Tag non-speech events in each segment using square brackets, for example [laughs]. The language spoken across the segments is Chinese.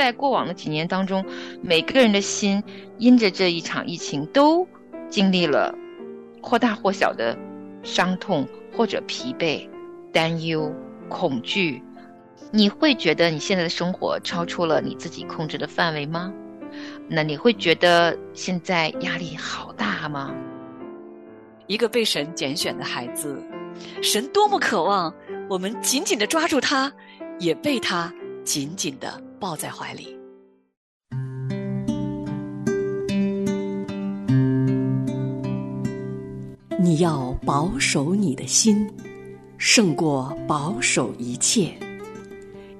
在过往的几年当中，每个人的心因着这一场疫情，都经历了或大或小的伤痛，或者疲惫、担忧、恐惧。你会觉得你现在的生活超出了你自己控制的范围吗？那你会觉得现在压力好大吗？一个被神拣选的孩子，神多么渴望我们紧紧的抓住他，也被他紧紧的抱在怀里。你要保守你的心，胜过保守一切。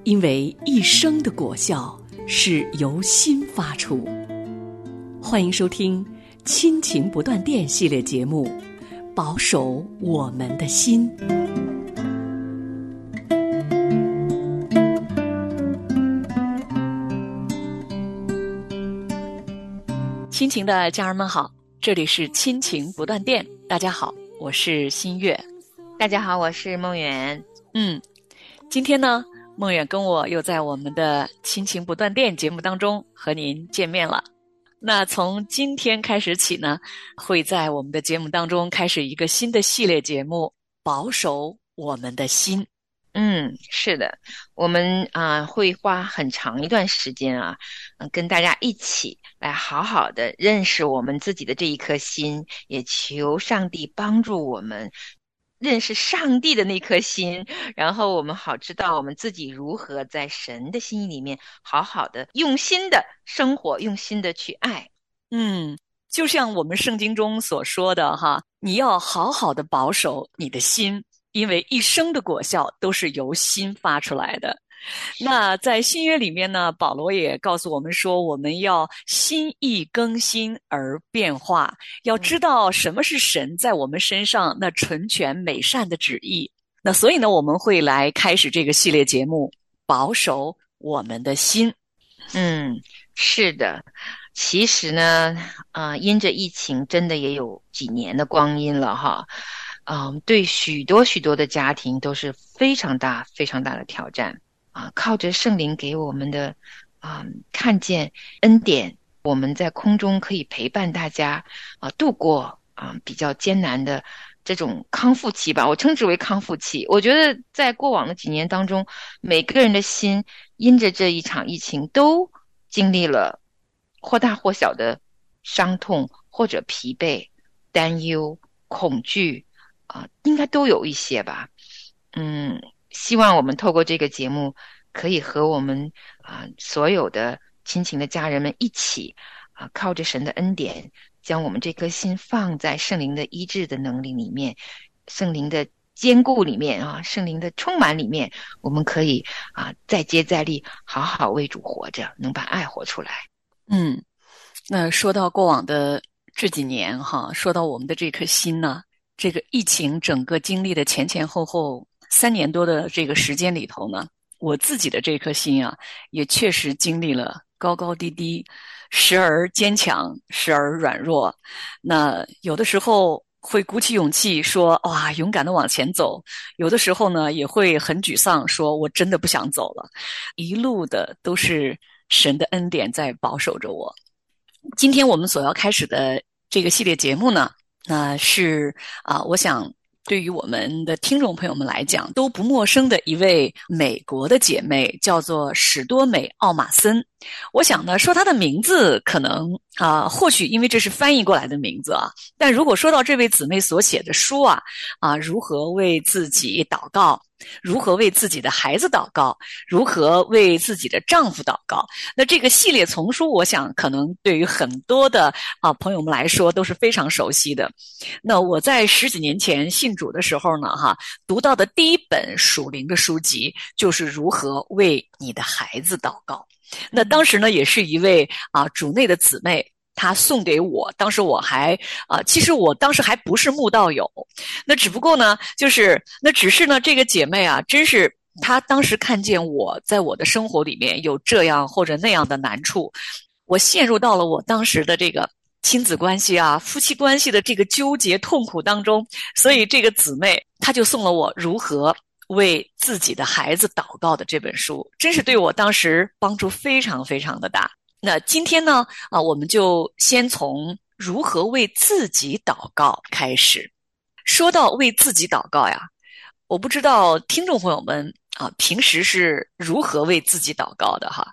因为一生的果效是由心发出。欢迎收听《亲情不断电》系列节目，《保守我们的心》。亲情的家人们好，这里是《亲情不断电》，大家好，我是新月。大家好，我是梦远。嗯，今天呢？梦远跟我又在我们的《亲情不断电》节目当中和您见面了。那从今天开始起呢，会在我们的节目当中开始一个新的系列节目——保守我们的心。嗯，是的，我们啊会花很长一段时间啊，嗯，跟大家一起来好好的认识我们自己的这一颗心，也求上帝帮助我们。认识上帝的那颗心，然后我们好知道我们自己如何在神的心意里面好好的用心的生活，用心的去爱。嗯，就像我们圣经中所说的哈，你要好好的保守你的心，因为一生的果效都是由心发出来的。那在新约里面呢，保罗也告诉我们说，我们要心意更新而变化，要知道什么是神在我们身上那纯全美善的旨意。那所以呢，我们会来开始这个系列节目，保守我们的心。嗯，是的，其实呢，啊，因着疫情，真的也有几年的光阴了哈。嗯，对许多许多的家庭都是非常大、非常大的挑战。啊，靠着圣灵给我们的啊，看见恩典，我们在空中可以陪伴大家啊，度过啊比较艰难的这种康复期吧。我称之为康复期。我觉得在过往的几年当中，每个人的心因着这一场疫情，都经历了或大或小的伤痛，或者疲惫、担忧、恐惧啊，应该都有一些吧。嗯。希望我们透过这个节目，可以和我们啊所有的亲情的家人们一起啊，靠着神的恩典，将我们这颗心放在圣灵的医治的能力里面，圣灵的坚固里面啊，圣灵的充满里面，我们可以啊再接再厉，好好为主活着，能把爱活出来。嗯，那说到过往的这几年哈，说到我们的这颗心呢，这个疫情整个经历的前前后后。三年多的这个时间里头呢，我自己的这颗心啊，也确实经历了高高低低，时而坚强，时而软弱。那有的时候会鼓起勇气说：“哇，勇敢的往前走。”有的时候呢，也会很沮丧，说：“我真的不想走了。”一路的都是神的恩典在保守着我。今天我们所要开始的这个系列节目呢，那是啊，我想。对于我们的听众朋友们来讲都不陌生的一位美国的姐妹，叫做史多美·奥马森。我想呢，说她的名字可能啊，或许因为这是翻译过来的名字啊。但如果说到这位姊妹所写的书啊，啊，如何为自己祷告？如何为自己的孩子祷告？如何为自己的丈夫祷告？那这个系列丛书，我想可能对于很多的啊朋友们来说都是非常熟悉的。那我在十几年前信主的时候呢，哈，读到的第一本属灵的书籍就是如何为你的孩子祷告。那当时呢，也是一位啊主内的姊妹。他送给我，当时我还啊，其实我当时还不是慕道友，那只不过呢，就是那只是呢，这个姐妹啊，真是她当时看见我在我的生活里面有这样或者那样的难处，我陷入到了我当时的这个亲子关系啊、夫妻关系的这个纠结痛苦当中，所以这个姊妹她就送了我如何为自己的孩子祷告的这本书，真是对我当时帮助非常非常的大。那今天呢，啊，我们就先从如何为自己祷告开始。说到为自己祷告呀，我不知道听众朋友们啊，平时是如何为自己祷告的哈。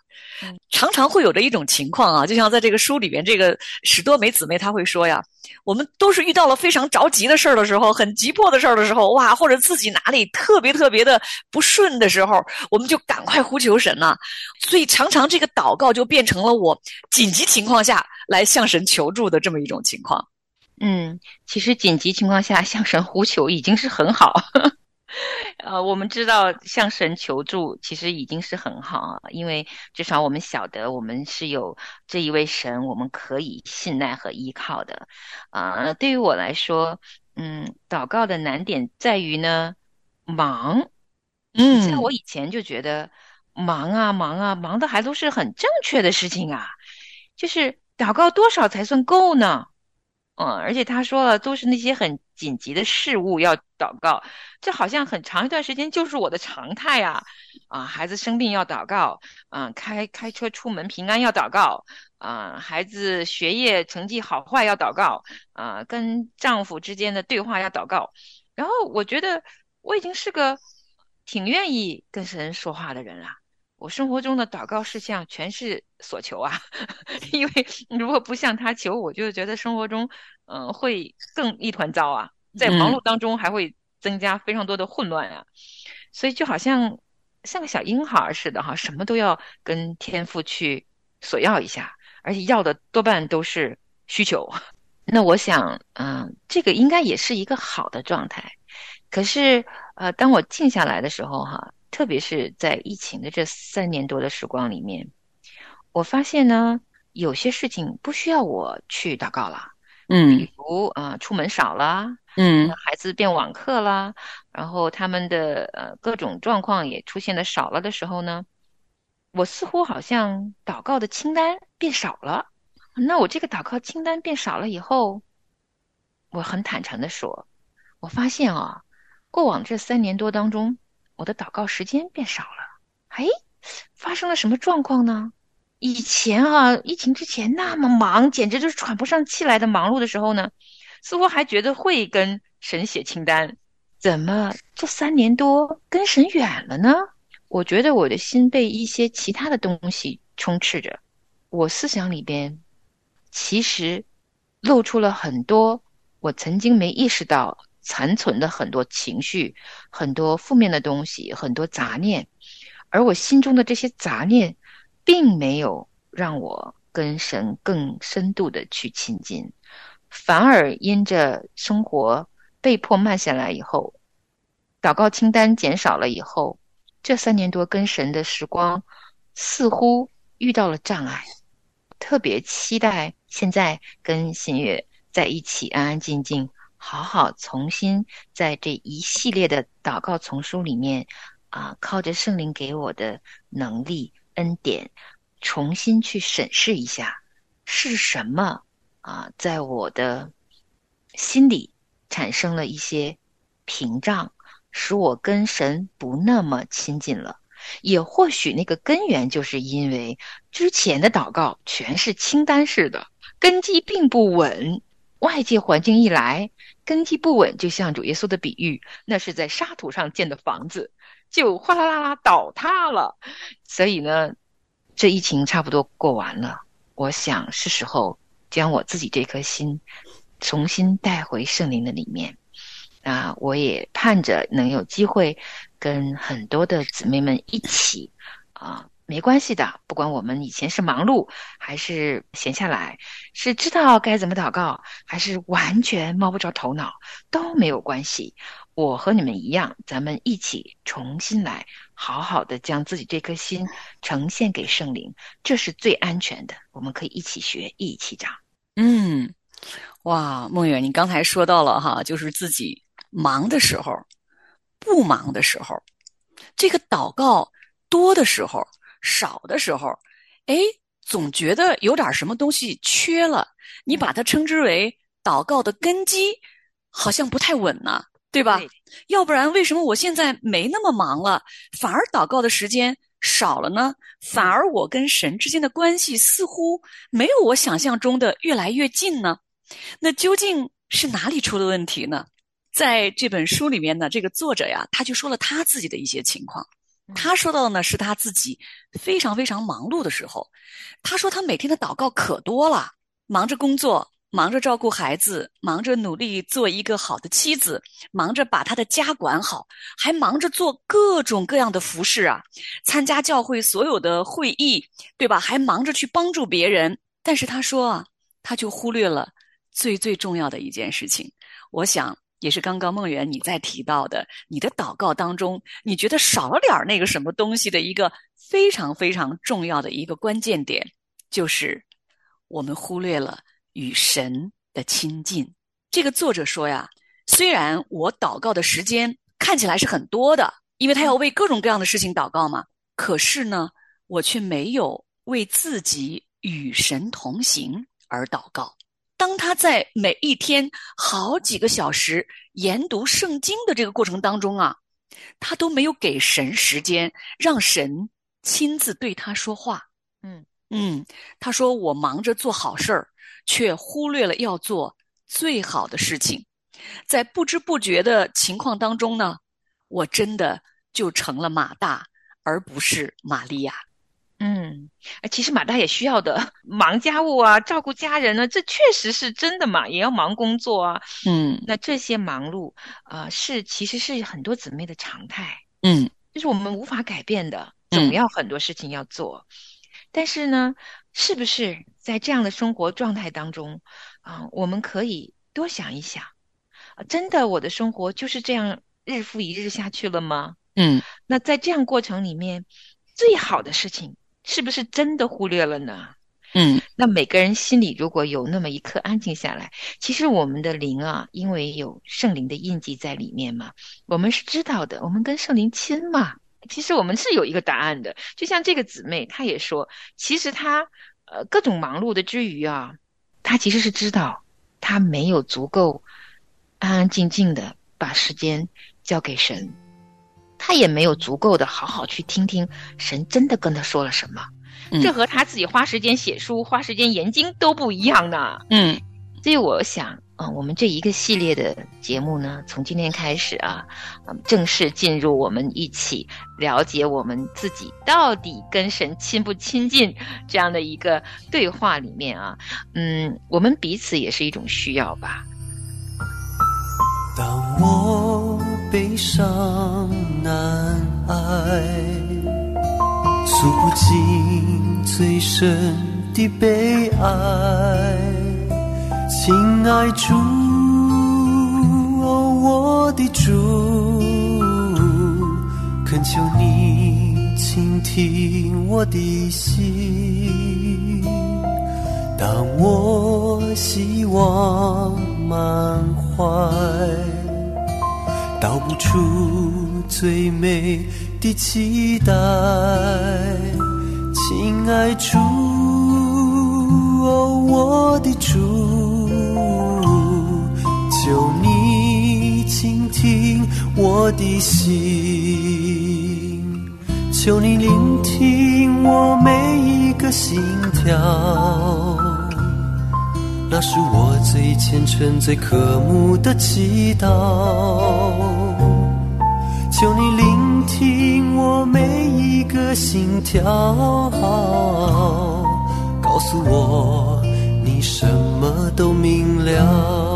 常常会有着一种情况啊，就像在这个书里边，这个史多梅姊妹她会说呀，我们都是遇到了非常着急的事儿的时候，很急迫的事儿的时候，哇，或者自己哪里特别特别的不顺的时候，我们就赶快呼求神呐。所以常常这个祷告就变成了我紧急情况下来向神求助的这么一种情况。嗯，其实紧急情况下向神呼求已经是很好。呃，我们知道向神求助其实已经是很好啊，因为至少我们晓得我们是有这一位神，我们可以信赖和依靠的。啊，对于我来说，嗯，祷告的难点在于呢，忙。嗯，像我以前就觉得忙啊忙啊忙的还都是很正确的事情啊，就是祷告多少才算够呢？嗯，而且他说了，都是那些很紧急的事物要祷告，这好像很长一段时间就是我的常态啊！啊，孩子生病要祷告，嗯，开开车出门平安要祷告，啊，孩子学业成绩好坏要祷告，啊，跟丈夫之间的对话要祷告。然后我觉得我已经是个挺愿意跟神说话的人了。我生活中的祷告事项全是所求啊，[laughs] 因为如果不向他求，我就觉得生活中嗯会更一团糟啊，在忙碌当中还会增加非常多的混乱啊，所以就好像像个小婴孩似的哈，什么都要跟天父去索要一下，而且要的多半都是需求。那我想，嗯，这个应该也是一个好的状态。可是，呃，当我静下来的时候，哈。特别是在疫情的这三年多的时光里面，我发现呢，有些事情不需要我去祷告了。嗯，比如啊，出门少了，嗯，孩子变网课了，然后他们的呃各种状况也出现的少了的时候呢，我似乎好像祷告的清单变少了。那我这个祷告清单变少了以后，我很坦诚的说，我发现啊，过往这三年多当中。我的祷告时间变少了，哎，发生了什么状况呢？以前啊，疫情之前那么忙，简直就是喘不上气来的忙碌的时候呢，似乎还觉得会跟神写清单。怎么这三年多跟神远了呢？我觉得我的心被一些其他的东西充斥着，我思想里边其实露出了很多我曾经没意识到。残存的很多情绪，很多负面的东西，很多杂念，而我心中的这些杂念，并没有让我跟神更深度的去亲近，反而因着生活被迫慢下来以后，祷告清单减少了以后，这三年多跟神的时光似乎遇到了障碍，特别期待现在跟新月在一起安安静静。好好重新在这一系列的祷告丛书里面，啊，靠着圣灵给我的能力恩典，重新去审视一下是什么啊，在我的心里产生了一些屏障，使我跟神不那么亲近了。也或许那个根源就是因为之前的祷告全是清单式的，根基并不稳。外界环境一来，根基不稳，就像主耶稣的比喻，那是在沙土上建的房子，就哗啦啦啦倒塌了。所以呢，这疫情差不多过完了，我想是时候将我自己这颗心重新带回圣灵的里面。那，我也盼着能有机会跟很多的姊妹们一起啊。没关系的，不管我们以前是忙碌还是闲下来，是知道该怎么祷告，还是完全摸不着头脑，都没有关系。我和你们一样，咱们一起重新来，好好的将自己这颗心呈现给圣灵，这是最安全的。我们可以一起学，一起长。嗯，哇，梦远，你刚才说到了哈，就是自己忙的时候，不忙的时候，这个祷告多的时候。少的时候，哎，总觉得有点什么东西缺了。你把它称之为祷告的根基，好像不太稳呢。对吧？对要不然为什么我现在没那么忙了，反而祷告的时间少了呢？反而我跟神之间的关系似乎没有我想象中的越来越近呢？那究竟是哪里出了问题呢？在这本书里面呢，这个作者呀，他就说了他自己的一些情况。他说到的呢，是他自己非常非常忙碌的时候。他说他每天的祷告可多了，忙着工作，忙着照顾孩子，忙着努力做一个好的妻子，忙着把他的家管好，还忙着做各种各样的服饰啊，参加教会所有的会议，对吧？还忙着去帮助别人。但是他说啊，他就忽略了最最重要的一件事情。我想。也是刚刚梦圆你在提到的，你的祷告当中，你觉得少了点那个什么东西的一个非常非常重要的一个关键点，就是我们忽略了与神的亲近。这个作者说呀，虽然我祷告的时间看起来是很多的，因为他要为各种各样的事情祷告嘛，可是呢，我却没有为自己与神同行而祷告。当他在每一天好几个小时研读圣经的这个过程当中啊，他都没有给神时间，让神亲自对他说话。嗯嗯，他说我忙着做好事儿，却忽略了要做最好的事情，在不知不觉的情况当中呢，我真的就成了马大，而不是玛利亚。嗯，其实马大也需要的，[laughs] 忙家务啊，照顾家人呢，这确实是真的嘛，也要忙工作啊。嗯。那这些忙碌啊，是其实是很多姊妹的常态，嗯。就是我们无法改变的，嗯总。要很多事情要做。但是呢，是不是在这样的生活状态当中啊，我们可以多想一想？啊，真的我的生活就是这样日复一日下去了吗？嗯。那在这样过程里面，最好的事情是不是真的忽略了呢？嗯那每个人心里如果有那么一刻安静下来，其实我们的灵啊，因为有圣灵的印记在里面嘛，我们是知道的，我们跟圣灵亲嘛。其实我们是有一个答案的，就像这个姊妹，她也说，其实她呃各种忙碌的之余啊，她其实是知道她没有足够安安静静的把时间交给神，她也没有足够的好好去听听神真的跟他说了什么。嗯这和他自己花时间写书、花时间研经都不一样呢。嗯所以我想，嗯、我们这一个系列的节目呢，从今天开始啊，嗯，正式进入我们一起了解我们自己到底跟神亲不亲近这样的一个对话里面啊，嗯，我们彼此也是一种需要吧。当我悲伤难挨，诉不尽最深的悲哀，亲爱主，哦，我的主，恳求你倾听我的心。当我希望满怀，道不出最美的期待，亲爱主，哦，我的主，求你倾听我的心。求你聆听我每一个心跳，那是我最虔诚、最渴慕的祈祷。求你聆听我每一个心跳，告诉我你什么都明了。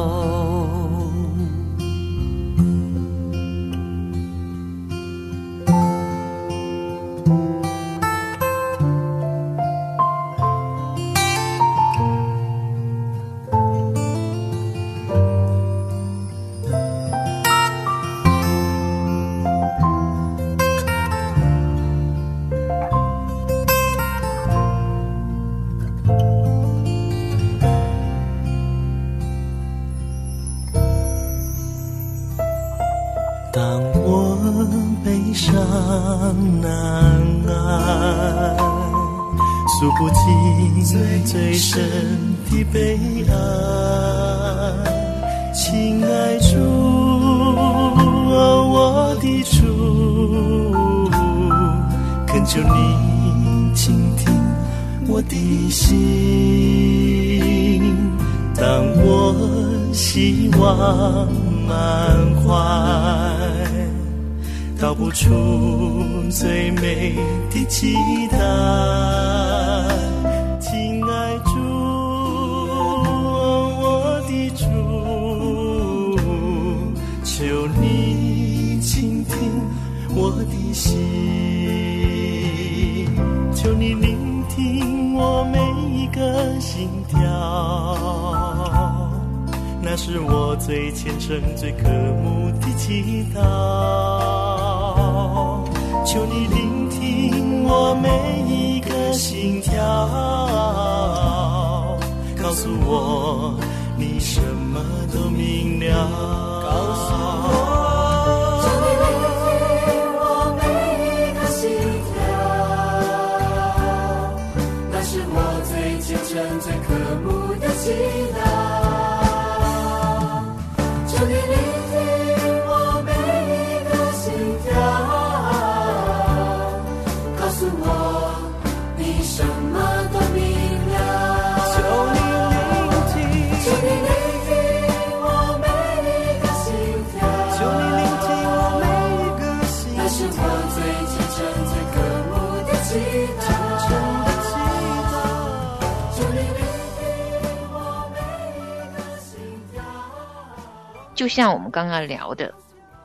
当我悲伤难捱诉不尽最深的悲哀亲爱的主我的主恳求你倾听我的心当我希望满怀道不出最美的期待。亲爱主，我的主，求你倾听我的心，求你聆听我每一个心跳，那是我最虔诚、最渴慕的祈祷。求你聆听我每一个心跳，告诉我你什么都明了。告诉我。我每一个心跳，那是我最虔诚、最渴慕的祈就像我们刚刚聊的，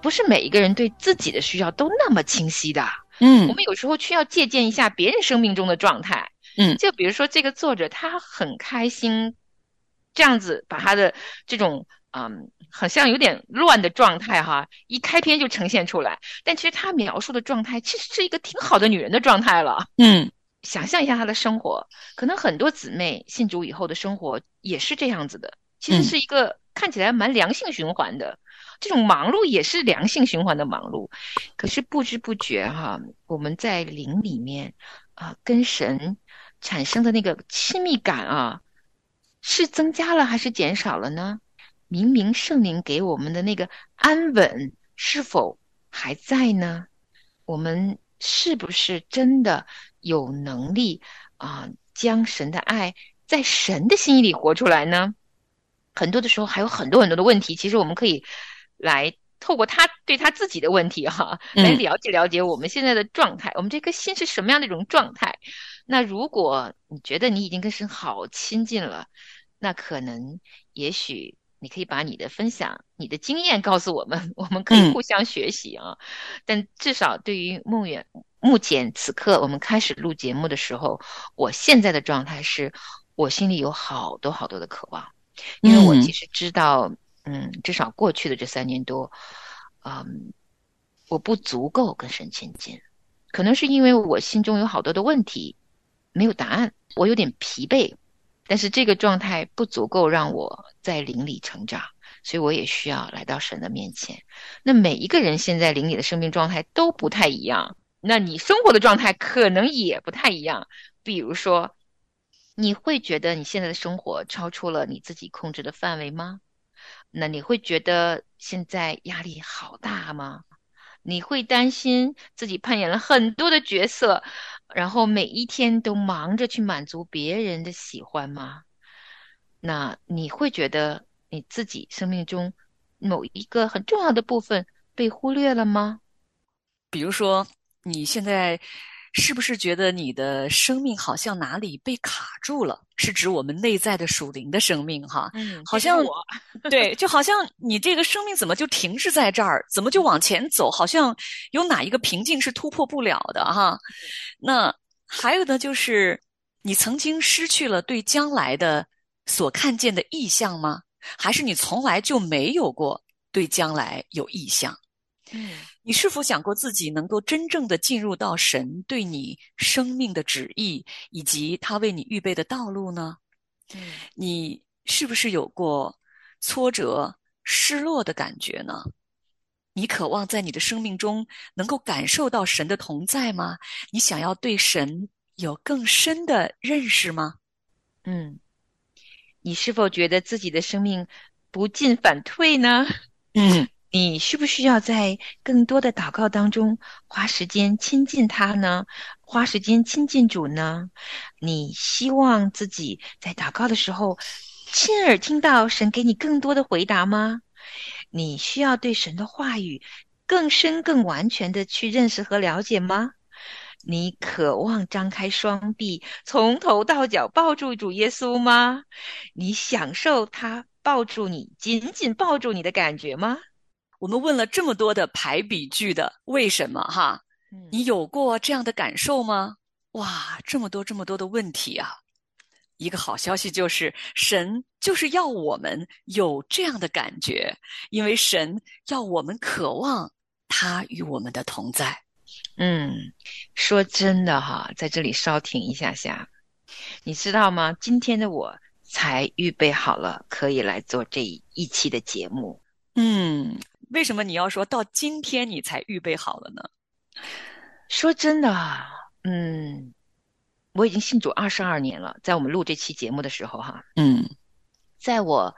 不是每一个人对自己的需要都那么清晰的。嗯我们有时候需要借鉴一下别人生命中的状态。嗯就比如说这个作者他很开心，这样子把他的这种嗯，好像有点乱的状态哈，一开篇就呈现出来。但其实他描述的状态其实是一个挺好的女人的状态了。嗯想象一下她的生活，可能很多姊妹信主以后的生活也是这样子的，其实嗯是一个看起来蛮良性循环的。这种忙碌也是良性循环的忙碌，可是不知不觉哈，我们在灵里面啊、跟神产生的那个亲密感啊，是增加了还是减少了呢？明明圣灵给我们的那个安稳是否还在呢？我们是不是真的有能力啊、将神的爱在神的心意里活出来呢？很多的时候还有很多很多的问题，其实我们可以来透过他对他自己的问题哈，嗯来了解了解我们现在的状态，我们这颗心是什么样的一种状态。那如果你觉得你已经跟神好亲近了，那可能也许你可以把你的分享、你的经验告诉我们，我们可以嗯互相学习啊。但至少对于梦远，目前此刻我们开始录节目的时候，我现在的状态是，我心里有好多好多的渴望，因为我嗯其实知道，嗯，至少过去的这三年多，嗯，我不足够跟神亲近，可能是因为我心中有好多的问题没有答案，我有点疲惫，但是这个状态不足够让我在灵里成长，所以我也需要来到神的面前。那每一个人现在灵里的生命状态都不太一样，那你生活的状态可能也不太一样。比如说，你会觉得你现在的生活超出了你自己控制的范围吗？那你会觉得现在压力好大吗？你会担心自己扮演了很多的角色，然后每一天都忙着去满足别人的喜欢吗？那你会觉得你自己生命中某一个很重要的部分被忽略了吗？比如说，你现在是不是觉得你的生命好像哪里被卡住了？是指我们内在的属灵的生命哈？嗯好像我 [laughs] 对，就好像你这个生命怎么就停滞在这儿，怎么就往前走？好像有哪一个瓶颈是突破不了的哈？那还有呢，就是你曾经失去了对将来的所看见的意向吗？还是你从来就没有过对将来有意向？嗯你是否想过自己能够真正的进入到神对你生命的旨意，以及他为你预备的道路呢？嗯你是不是有过挫折、失落的感觉呢？你渴望在你的生命中能够感受到神的同在吗？你想要对神有更深的认识吗？嗯，你是否觉得自己的生命不进反退呢？嗯你需不需要在更多的祷告当中花时间亲近他呢？花时间亲近主呢？你希望自己在祷告的时候亲耳听到神给你更多的回答吗？你需要对神的话语更深、更完全的去认识和了解吗？你渴望张开双臂，从头到脚抱住主耶稣吗？你享受他抱住你、紧紧抱住你的感觉吗？我们问了这么多的排比句的为什么哈？你有过这样的感受吗？哇，这么多这么多的问题啊！一个好消息就是，神就是要我们有这样的感觉，因为神要我们渴望他与我们的同在。嗯，说真的哈，在这里稍停一下下，你知道吗？今天的我才预备好了，可以来做这一期的节目。嗯，为什么你要说到今天你才预备好了呢？说真的，嗯，我已经信主二十二年了。在我们录这期节目的时候，哈，嗯，在我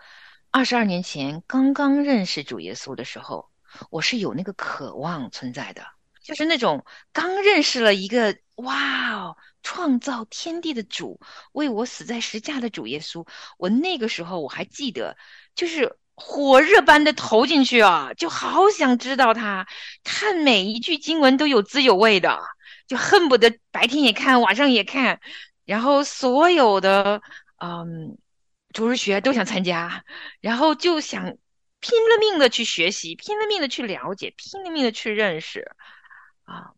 二十二年前刚刚认识主耶稣的时候，我是有那个渴望存在的。就是那种刚认识了一个哇哦，创造天地的主，为我死在石架的主耶稣，我那个时候我还记得，就是火热般的投进去啊，就好想知道他，看每一句经文都有滋有味的，就恨不得白天也看，晚上也看，然后所有的嗯主日学都想参加，然后就想拼了命的去学习，拼了命的去了解，拼了命的去认识。啊，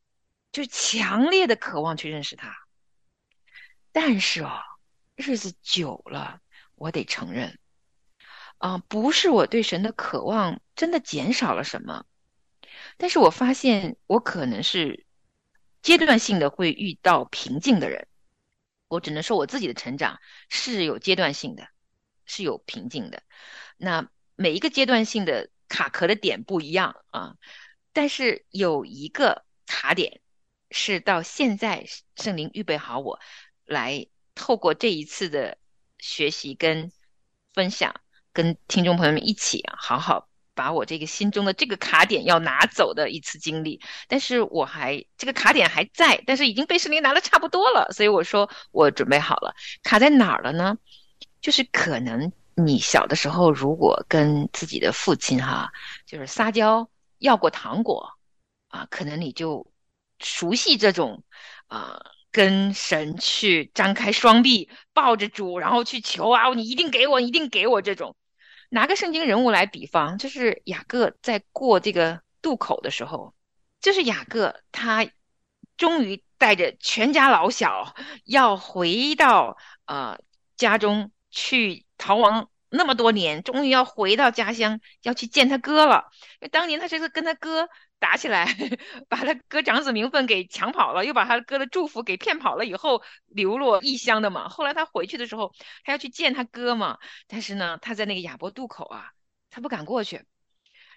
就强烈的渴望去认识他，但是哦，日子久了，我得承认，啊，不是我对神的渴望真的减少了什么，但是我发现我可能是阶段性的会遇到瓶颈的人，我只能说我自己的成长是有阶段性的，是有瓶颈的，那每一个阶段性的卡壳的点不一样啊，但是有一个。卡点是到现在，圣灵预备好我来透过这一次的学习跟分享，跟听众朋友们一起啊，好好把我这个心中的这个卡点要拿走的一次经历。但是我还这个卡点还在，但是已经被圣灵拿的差不多了，所以我说我准备好了。卡在哪儿了呢？就是可能你小的时候如果跟自己的父亲哈，就是撒娇要过糖果。啊，可能你就熟悉这种，啊，跟神去张开双臂抱着主，然后去求啊，你一定给我，一定给我这种。拿个圣经人物来比方，就是雅各在过这个渡口的时候，就是雅各他终于带着全家老小要回到呃家中去逃亡那么多年，终于要回到家乡要去见他哥了，因为当年他这个跟他哥。打起来，[laughs] 把他哥长子名分给抢跑了，又把他哥的祝福给骗跑了，以后流落异乡的嘛。后来他回去的时候，他要去见他哥嘛。但是呢，他在那个亚伯渡口啊，他不敢过去，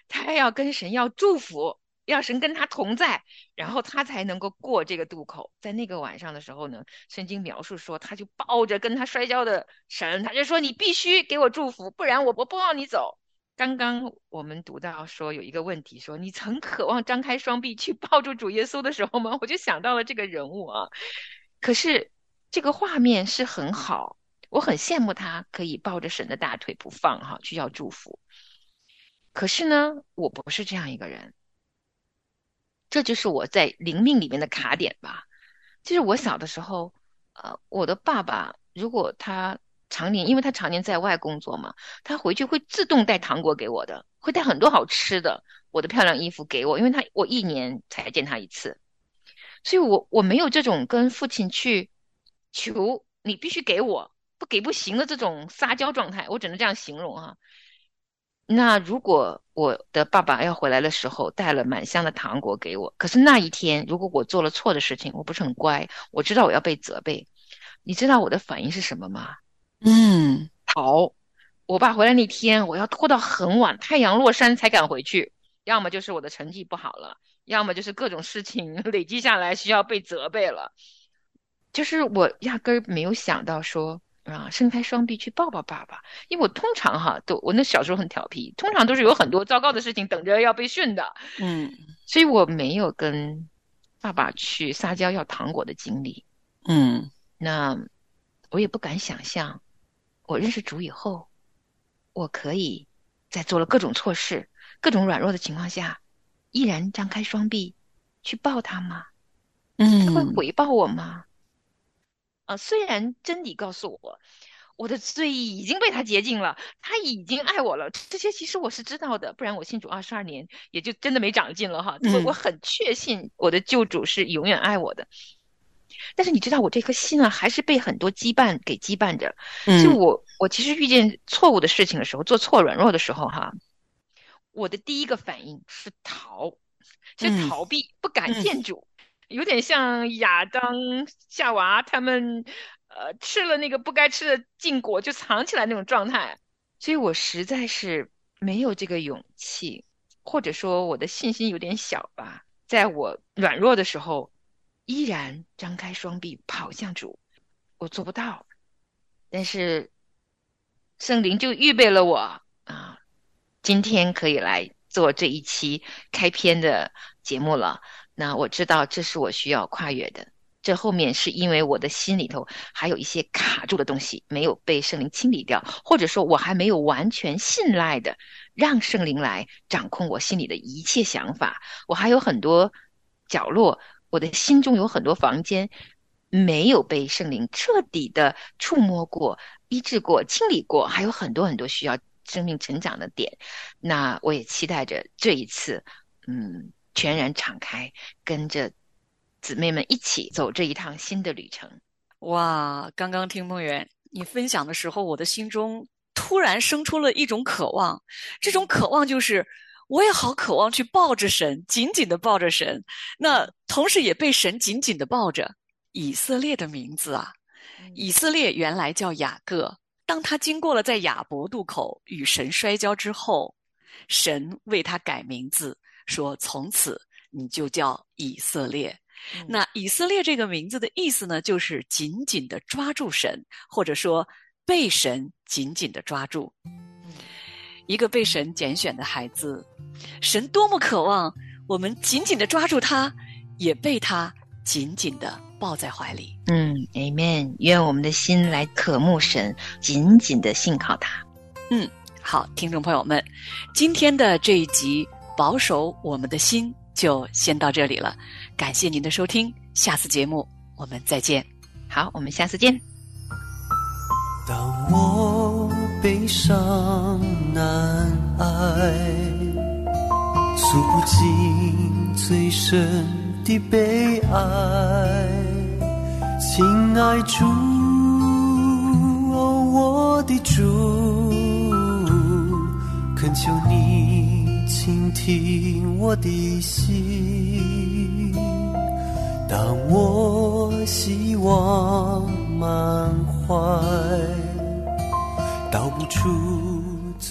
他要跟神要祝福，要神跟他同在，然后他才能够过这个渡口。在那个晚上的时候呢，圣经描述说，他就抱着跟他摔跤的神，他就说：“你必须给我祝福，不然我我不让你走。”刚刚我们读到说有一个问题，说你曾渴望张开双臂去抱住主耶稣的时候吗？我就想到了这个人物啊。可是这个画面是很好，我很羡慕他可以抱着神的大腿不放哈，去要祝福。可是呢，我不是这样一个人，这就是我在灵命里面的卡点吧。就是我小的时候，呃，我的爸爸如果他。常年，因为他常年在外工作嘛，他回去会自动带糖果给我的，会带很多好吃的，我的漂亮衣服给我，因为他我一年才见他一次，所以我我没有这种跟父亲去求你必须给我不给不行的这种撒娇状态，我只能这样形容哈。那如果我的爸爸要回来的时候带了满箱的糖果给我，可是那一天如果我做了错的事情，我不是很乖，我知道我要被责备，你知道我的反应是什么吗？嗯，好，我爸回来那天，我要拖到很晚，太阳落山才敢回去。要么就是我的成绩不好了，要么就是各种事情 [laughs] 累积下来需要被责备了。就是我压根儿没有想到说，啊，伸开双臂去抱抱爸爸，因为我通常哈都我那小时候很调皮，通常都是有很多糟糕的事情等着要被训的，嗯所以我没有跟爸爸去撒娇要糖果的经历。嗯那我也不敢想象，我认识主以后，我可以在做了各种错事、各种软弱的情况下，依然张开双臂去抱他吗？嗯他会嗯回报我吗？啊，虽然真理告诉我，我的罪已经被他洁净了，他已经爱我了，这些其实我是知道的，不然我信主二十二年也就真的没长进了哈。我嗯我很确信我的救主是永远爱我的，但是你知道我这颗心啊，还是被很多羁绊给羁绊着。所以嗯我我其实遇见错误的事情的时候，做错软弱的时候哈，我的第一个反应是逃，是嗯逃避，不敢嗯见主。有点像亚当、夏娃他们，呃，吃了那个不该吃的禁果就藏起来那种状态，所以我实在是没有这个勇气，或者说我的信心有点小吧。在我软弱的时候，依然张开双臂跑向主，我做不到，但是圣灵就预备了我啊，今天可以来做这一期开篇的节目了。那我知道这是我需要跨越的，这后面是因为我的心里头还有一些卡住的东西没有被圣灵清理掉，或者说我还没有完全信赖的让圣灵来掌控我心里的一切想法，我还有很多角落，我的心中有很多房间没有被圣灵彻底的触摸过、医治过、清理过，还有很多很多需要生命成长的点。那我也期待着这一次，嗯。全然敞开，跟着姊妹们一起走这一趟新的旅程。哇！刚刚听梦圆你分享的时候，我的心中突然生出了一种渴望，这种渴望就是我也好渴望去抱着神，紧紧的抱着神，那同时也被神紧紧的抱着。以色列的名字啊，以色列原来叫雅各，当他经过了在雅伯渡口与神摔跤之后，神为他改名字。说从此你就叫以色列。嗯那以色列这个名字的意思呢，就是紧紧的抓住神，或者说被神紧紧的抓住。一个被神拣选的孩子，神多么渴望我们紧紧的抓住他，也被他紧紧的抱在怀里。嗯，Amen。愿我们的心来渴慕神，紧紧的信靠他。嗯，好，听众朋友们，今天的这一集。保守我们的心，就先到这里了。感谢您的收听，下次节目我们再见。好，我们下次见。当我悲伤难挨，诉不尽最深的悲哀，亲爱主，哦，我的主，恳求你。倾听我的心，当我希望满怀，道不出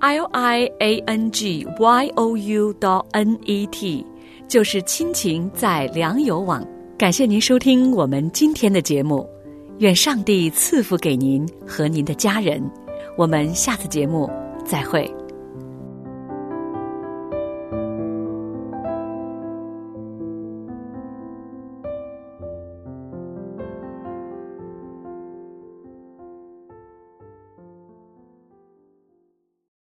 l i a n g y o u dot n e t，就是亲情在粮油网。感谢您收听我们今天的节目。愿上帝赐福给您和您的家人，我们下次节目再会。